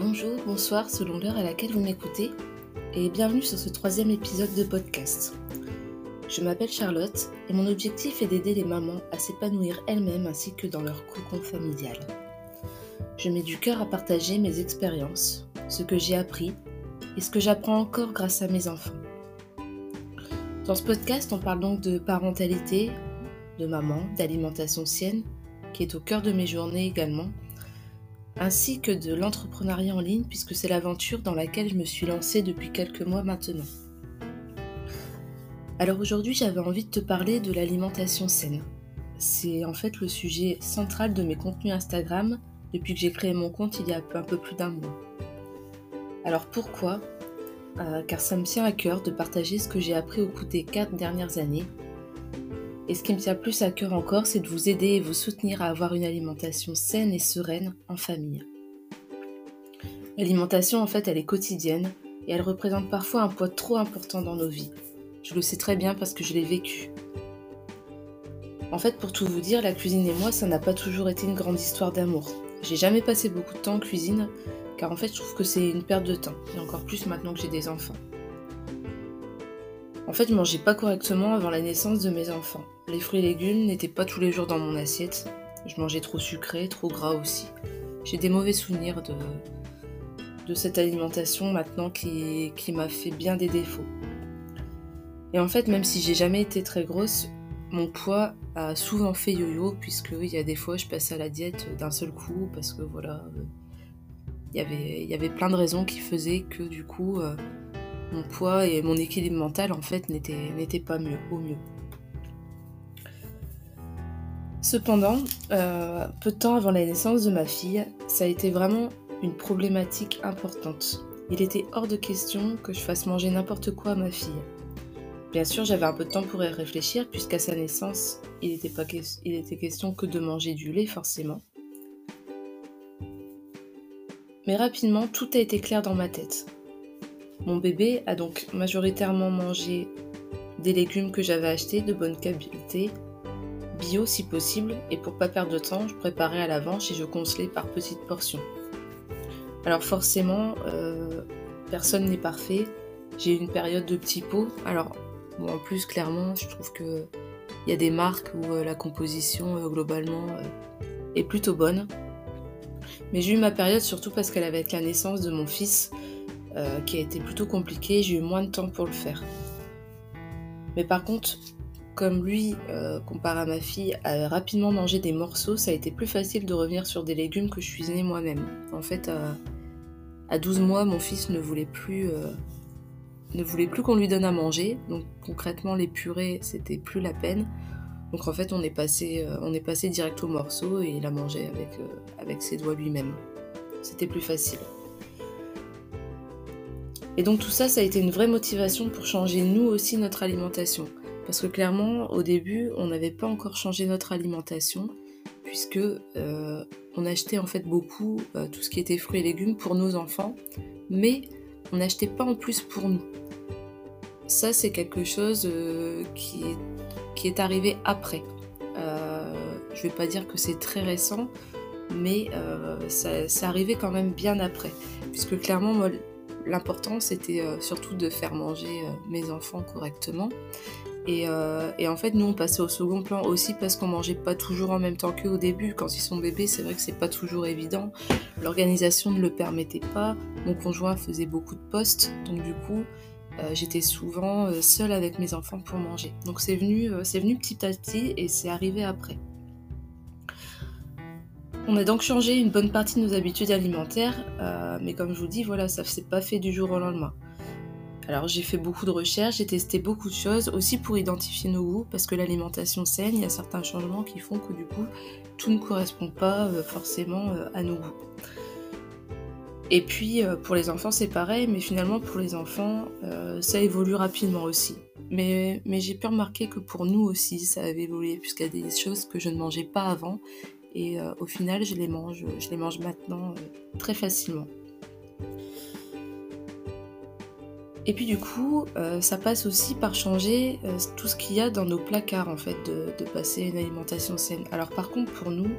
Bonjour, bonsoir selon l'heure à laquelle vous m'écoutez et bienvenue sur ce troisième épisode de podcast. Je m'appelle Charlotte et mon objectif est d'aider les mamans à s'épanouir elles-mêmes ainsi que dans leur cocon familial. Je mets du cœur à partager mes expériences, ce que j'ai appris et ce que j'apprends encore grâce à mes enfants. Dans ce podcast, on parle donc de parentalité, de maman, d'alimentation sienne, qui est au cœur de mes journées également, ainsi que de l'entrepreneuriat en ligne puisque c'est l'aventure dans laquelle je me suis lancée depuis quelques mois maintenant. Alors aujourd'hui j'avais envie de te parler de l'alimentation saine. C'est en fait le sujet central de mes contenus Instagram depuis que j'ai créé mon compte il y a un peu plus d'un mois. Alors pourquoi? Euh, Car ça me tient à cœur de partager ce que j'ai appris au cours des quatre dernières années et ce qui me tient plus à cœur encore, c'est de vous aider et vous soutenir à avoir une alimentation saine et sereine en famille. L'alimentation, en fait, elle est quotidienne et elle représente parfois un poids trop important dans nos vies. Je le sais très bien parce que je l'ai vécu. En fait, pour tout vous dire, la cuisine et moi, ça n'a pas toujours été une grande histoire d'amour. J'ai jamais passé beaucoup de temps en cuisine, car en fait, je trouve que c'est une perte de temps, et encore plus maintenant que j'ai des enfants. En fait, je mangeais pas correctement avant la naissance de mes enfants. Les fruits et légumes n'étaient pas tous les jours dans mon assiette. Je mangeais trop sucré, trop gras aussi. J'ai des mauvais souvenirs de, cette alimentation maintenant qui, m'a fait bien des défauts. Et en fait, même si j'ai jamais été très grosse, mon poids a souvent fait yo-yo, puisque il y a des fois je passais à la diète d'un seul coup, parce que voilà, il y avait, il y avait plein de raisons qui faisaient que du coup, euh, mon poids et mon équilibre mental en fait n'étaient pas mieux, au mieux. Cependant, euh, peu de temps avant la naissance de ma fille, ça a été vraiment une problématique importante. Il était hors de question que je fasse manger n'importe quoi à ma fille. Bien sûr, j'avais un peu de temps pour y réfléchir, puisqu'à sa naissance, il était, pas il était question que de manger du lait, forcément. Mais rapidement, tout a été clair dans ma tête. Mon bébé a donc majoritairement mangé des légumes que j'avais achetés de bonne qualité, bio si possible, et pour pas perdre de temps, je préparais à l'avance et je congelais par petites portions. Alors forcément, euh, personne n'est parfait. J'ai eu une période de petits pots. Alors, en plus, clairement, je trouve que il y a des marques où euh, la composition euh, globalement est plutôt bonne. Mais j'ai eu ma période surtout parce qu'elle avait la naissance de mon fils euh, qui a été plutôt compliqué, j'ai eu moins de temps pour le faire. Mais par contre, comme lui, euh, comparé à ma fille, a rapidement mangé des morceaux, ça a été plus facile de revenir sur des légumes que je cuisinais moi-même. En fait, à, 12 mois, mon fils ne voulait plus, euh, ne voulait plus qu'on lui donne à manger. Donc concrètement, les purées, c'était plus la peine. Donc en fait, on est passé, on est passé direct aux morceaux et il a mangé avec, avec ses doigts lui-même. C'était plus facile. Et donc tout ça, ça a été une vraie motivation pour changer nous aussi notre alimentation. Parce que clairement, au début, on n'avait pas encore changé notre alimentation, puisque euh, on achetait en fait beaucoup euh, tout ce qui était fruits et légumes pour nos enfants, mais on n'achetait pas en plus pour nous. Ça, c'est quelque chose euh, qui, est, qui, est, arrivé après. je vais pas dire que c'est très récent, mais ça, ça arrivait quand même bien après. Puisque clairement, moi, l'important c'était euh, surtout de faire manger euh, mes enfants correctement. Euh, et, en fait, nous, on passait au second plan aussi parce qu'on mangeait pas toujours en même temps qu'au début. Quand ils sont bébés, c'est vrai que c'est pas toujours évident. L'organisation ne le permettait pas. Mon conjoint faisait beaucoup de postes, donc du coup, j'étais souvent seule avec mes enfants pour manger. Donc c'est venu, c'est venu petit à petit et c'est arrivé après. On a donc changé une bonne partie de nos habitudes alimentaires, euh, mais comme je vous dis, voilà, ça ne s'est pas fait du jour au lendemain. Alors j'ai fait beaucoup de recherches, j'ai testé beaucoup de choses, aussi pour identifier nos goûts, parce que l'alimentation saine, il y a certains changements qui font que du coup, tout ne correspond pas euh, forcément euh, à nos goûts. Et puis pour les enfants c'est pareil, mais finalement pour les enfants ça évolue rapidement aussi. Mais, mais j'ai pu remarquer que pour nous aussi ça avait évolué, puisqu'il y a des choses que je ne mangeais pas avant et euh, au final je les mange, je les mange maintenant euh, très facilement. Et puis du coup, euh, ça passe aussi par changer tout ce qu'il y a dans nos placards en fait, de, passer une alimentation saine. Alors par contre pour nous,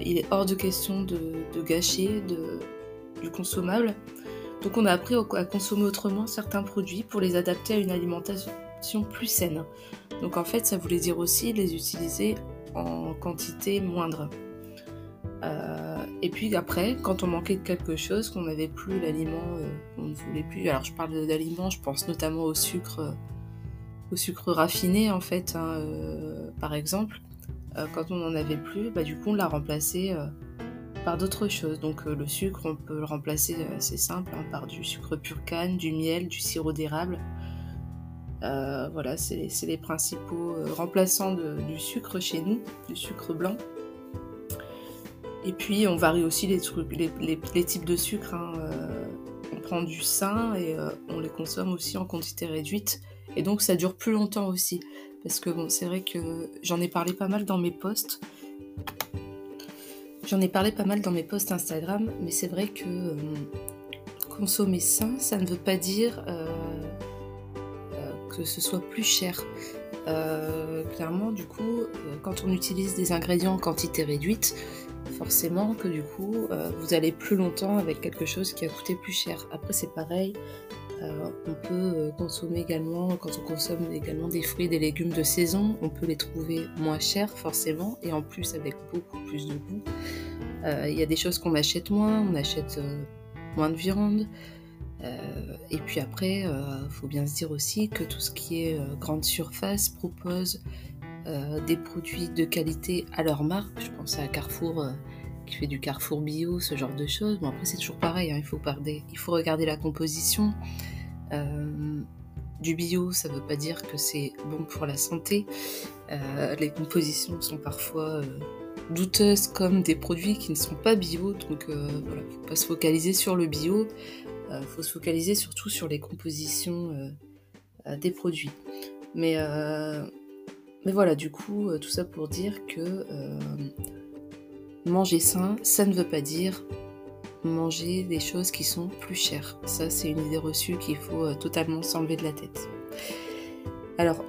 il est hors de question de, gâcher, de, du consommable. Donc on a appris à consommer autrement certains produits pour les adapter à une alimentation plus saine. Donc en fait, ça voulait dire aussi les utiliser en quantité moindre. Euh, et puis après, quand on manquait de quelque chose, qu'on n'avait plus l'aliment, euh, qu'on ne voulait plus. Alors je parle d'aliments, je pense notamment au sucre, euh, au sucre raffiné en fait, hein, par exemple. quand on n'en avait plus, bah, du coup on l'a remplacé par d'autres choses. Donc le sucre, on peut le remplacer, c'est simple, hein, par du sucre pur canne, du miel, du sirop d'érable. Voilà, c'est les, principaux remplaçants du sucre chez nous, du sucre blanc. Et puis on varie aussi les, types de sucre. Hein, euh, on prend du sain et euh, on les consomme aussi en quantité réduite. Et donc ça dure plus longtemps aussi. Parce que bon, c'est vrai que j'en ai parlé pas mal dans mes posts. J'en ai parlé pas mal dans mes posts Instagram, mais c'est vrai que euh, consommer sain, ça ne veut pas dire que ce soit plus cher. clairement, du coup, quand on utilise des ingrédients en quantité réduite, forcément que du coup euh, vous allez plus longtemps avec quelque chose qui a coûté plus cher. Après c'est pareil, euh, on peut euh, consommer également, quand on consomme également des fruits, des légumes de saison, on peut les trouver moins chers forcément et en plus avec beaucoup plus de goût. Il y a des choses qu'on achète moins, on achète moins de viande. Et puis après, il faut bien se dire aussi que tout ce qui est grande surface propose euh, des produits de qualité à leur marque. Je pense à Carrefour euh, qui fait du Carrefour bio, ce genre de choses. Bon, après, c'est toujours pareil, hein, il, faut regarder la composition. Euh, du bio, ça ne veut pas dire que c'est bon pour la santé. les compositions sont parfois douteuses comme des produits qui ne sont pas bio. Donc voilà, il ne faut pas se focaliser sur le bio. Il faut se focaliser surtout sur les compositions des produits. Mais voilà, du coup, euh, tout ça pour dire que euh, manger sain, ça ne veut pas dire manger des choses qui sont plus chères. Ça, c'est une idée reçue qu'il faut euh, totalement s'enlever de la tête. Alors,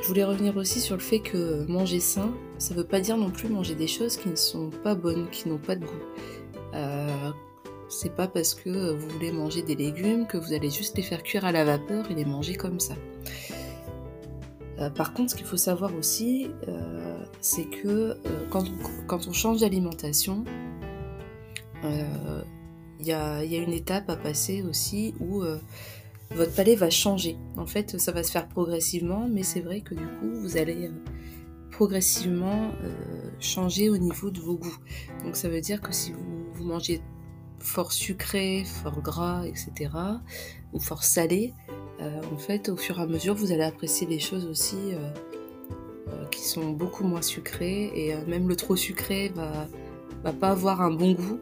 je voulais revenir aussi sur le fait que manger sain, ça ne veut pas dire non plus manger des choses qui ne sont pas bonnes, qui n'ont pas de goût. C'est pas parce que vous voulez manger des légumes que vous allez juste les faire cuire à la vapeur et les manger comme ça. Euh, par contre, ce qu'il faut savoir aussi, euh, c'est que euh, quand, on, change d'alimentation, il y a, une étape à passer aussi où votre palais va changer. En fait, ça va se faire progressivement, mais c'est vrai que du coup, vous allez progressivement changer au niveau de vos goûts. Donc ça veut dire que si vous mangez fort sucré, fort gras, etc., ou fort salé, euh, en fait, au fur et à mesure, vous allez apprécier les choses aussi euh, euh, qui sont beaucoup moins sucrées et même le trop sucré va, va pas avoir un bon goût.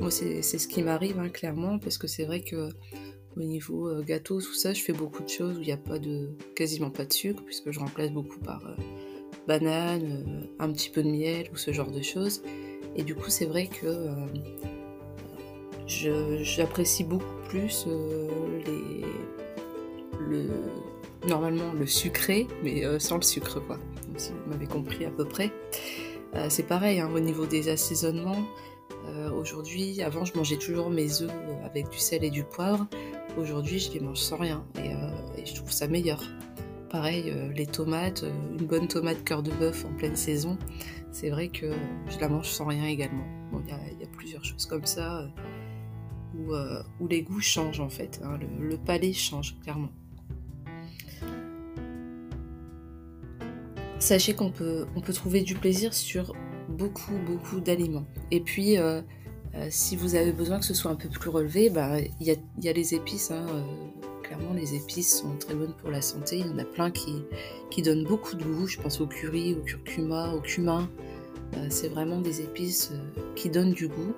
Moi, c'est ce qui m'arrive hein, clairement parce que c'est vrai que au niveau gâteau, tout ça, je fais beaucoup de choses où il n'y a pas de, quasiment pas de sucre puisque je remplace beaucoup par banane, un petit peu de miel ou ce genre de choses. Et du coup, c'est vrai que j'apprécie beaucoup plus les, le, normalement le sucré, mais euh, sans le sucre, quoi. si vous m'avez compris à peu près. Euh, c'est pareil hein, au niveau des assaisonnements. Euh, aujourd'hui, avant, je mangeais toujours mes œufs avec du sel et du poivre. Aujourd'hui, je les mange sans rien et, je trouve ça meilleur. Pareil, les tomates, une bonne tomate cœur de bœuf en pleine saison, c'est vrai que je la mange sans rien également. Il y, a plusieurs choses comme ça où, les goûts changent en fait. Hein. le palais change clairement. sachez qu'on peut, on peut trouver du plaisir sur beaucoup, beaucoup d'aliments. Et puis, euh, euh, si vous avez besoin que ce soit un peu plus relevé, bah, il y, a, y, a, les épices. Hein, euh, clairement, les épices sont très bonnes pour la santé. Il y en a plein qui, qui donnent beaucoup de goût. Je pense au curry, au curcuma, au cumin. c'est vraiment des épices qui donnent du goût.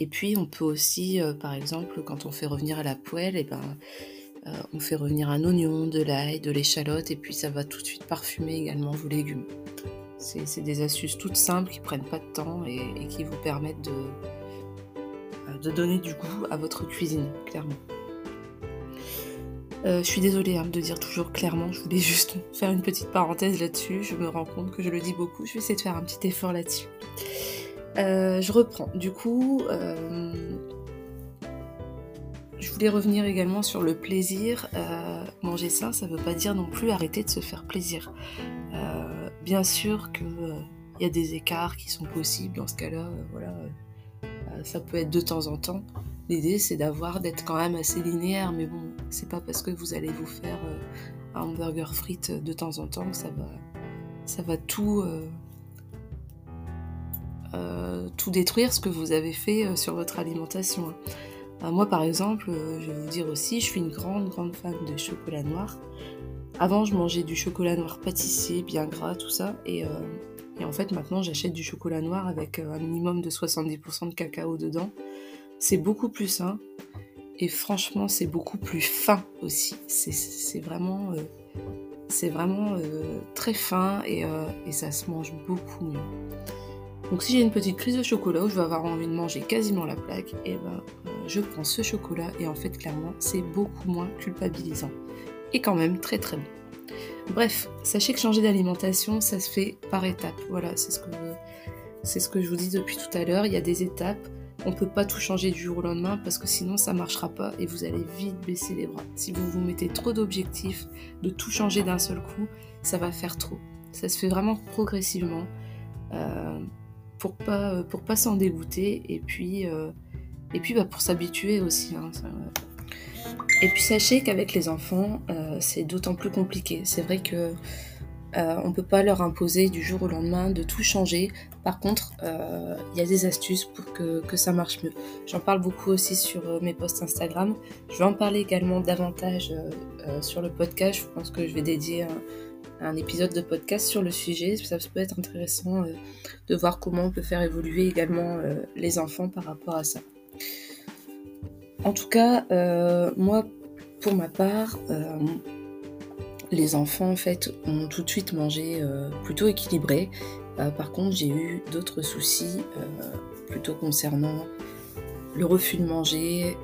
Et puis, on peut aussi, par exemple, quand on fait revenir à la poêle, et eh ben, euh, on fait revenir un oignon, de l'ail, de l'échalote et puis ça va tout de suite parfumer également vos légumes. C'est des astuces toutes simples qui prennent pas de temps et, qui vous permettent de, euh, de, donner du goût à votre cuisine, clairement. Euh, je suis désolée hein, de dire toujours clairement, je voulais juste faire une petite parenthèse là-dessus. Je me rends compte que je le dis beaucoup, je vais essayer de faire un petit effort là-dessus. Je reprends. Du coup, je voulais revenir également sur le plaisir. manger sain, ça ne veut pas dire non plus arrêter de se faire plaisir. bien sûr qu'il y a des écarts qui sont possibles dans ce cas-là. voilà, ça peut être de temps en temps. L'idée, c'est d'avoir, d'être quand même assez linéaire, mais bon, c'est pas parce que vous allez vous faire euh, un hamburger frites de temps en temps que ça va, tout, euh, euh, tout détruire ce que vous avez fait sur votre alimentation. moi, par exemple, je vais vous dire aussi, je suis une grande, grande fan de chocolat noir. Avant, je mangeais du chocolat noir pâtissier, bien gras, tout ça, et et en fait, maintenant, j'achète du chocolat noir avec euh, un minimum de 70% de cacao dedans. C'est beaucoup plus sain. Et franchement, c'est beaucoup plus fin aussi. C'est vraiment, euh, vraiment euh, très fin et, ça se mange beaucoup mieux. Donc si j'ai une petite crise de chocolat où je vais avoir envie de manger quasiment la plaque, et eh ben je prends ce chocolat et en fait clairement c'est beaucoup moins culpabilisant. Et quand même très très bon. Bref, sachez que changer d'alimentation, ça se fait par étapes. Voilà, c'est ce ce que je vous dis depuis tout à l'heure. Il y a des étapes. On ne peut pas tout changer du jour au lendemain parce que sinon ça ne marchera pas et vous allez vite baisser les bras. Si vous vous mettez trop d'objectifs, de tout changer d'un seul coup, ça va faire trop. Ça se fait vraiment progressivement euh, pour pas pour pas s'en dégoûter et puis euh, et puis bah, pour s'habituer aussi. Hein, et puis sachez qu'avec les enfants, euh, c'est d'autant plus compliqué. C'est vrai que euh, on peut pas leur imposer du jour au lendemain de tout changer. Par contre, euh, il y a des astuces pour que, ça marche mieux. J'en parle beaucoup aussi sur mes posts Instagram. Je vais en parler également davantage sur le podcast. Je pense que je vais dédier un, un, épisode de podcast sur le sujet. Ça peut être intéressant de voir comment on peut faire évoluer également les enfants par rapport à ça. En tout cas, euh, moi, pour ma part, euh, les enfants en fait ont tout de suite mangé euh, plutôt équilibré. par contre, j'ai eu d'autres soucis plutôt concernant le refus de manger,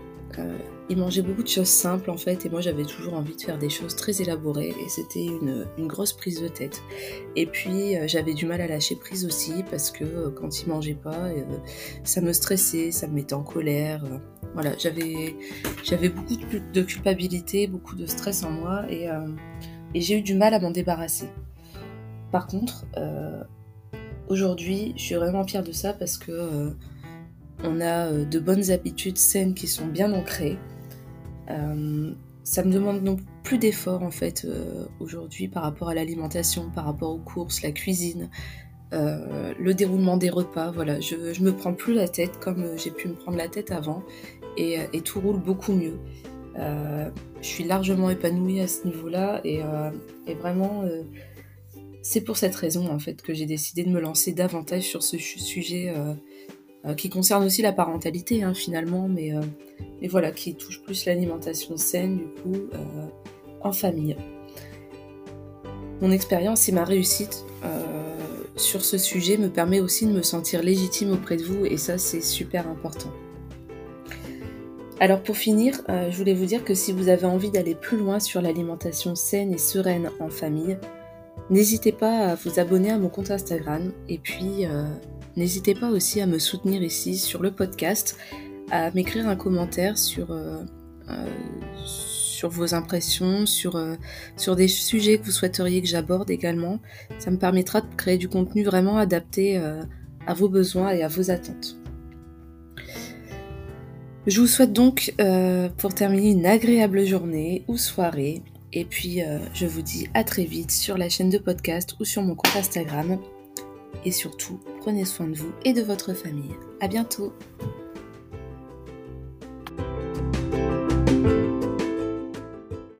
il mangeait beaucoup de choses simples en fait et moi j'avais toujours envie de faire des choses très élaborées et c'était une, grosse prise de tête. Et puis euh, j'avais du mal à lâcher prise aussi parce que euh, quand il mangeait pas, euh, ça me stressait, ça me mettait en colère. voilà, j'avais j'avais beaucoup de, culpabilité, beaucoup de stress en moi et, et j'ai eu du mal à m'en débarrasser. Par contre, aujourd'hui, je suis vraiment fière de ça parce que on a de bonnes habitudes saines qui sont bien ancrées. Euh, ça me demande non plus d'efforts en fait euh, aujourd'hui par rapport à l'alimentation, par rapport aux courses, la cuisine, euh, le déroulement des repas. Voilà, je, me prends plus la tête comme j'ai pu me prendre la tête avant et, tout roule beaucoup mieux. je suis largement épanouie à ce niveau-là et, et vraiment c'est pour cette raison en fait que j'ai décidé de me lancer davantage sur ce sujet qui concerne aussi la parentalité hein, finalement, mais, euh, mais, voilà, qui touche plus l'alimentation saine du coup euh, en famille. Mon expérience et ma réussite sur ce sujet me permet aussi de me sentir légitime auprès de vous et ça c'est super important. Alors pour finir, je voulais vous dire que si vous avez envie d'aller plus loin sur l'alimentation saine et sereine en famille, n'hésitez pas à vous abonner à mon compte Instagram et puis N'hésitez pas aussi à me soutenir ici sur le podcast, à m'écrire un commentaire sur, euh, euh, vos impressions, sur, euh, sur des sujets que vous souhaiteriez que j'aborde également. Ça me permettra de créer du contenu vraiment adapté à vos besoins et à vos attentes. Je vous souhaite donc pour terminer une agréable journée ou soirée. Et puis je vous dis à très vite sur la chaîne de podcast ou sur mon compte Instagram et surtout, prenez soin de vous et de votre famille. À bientôt!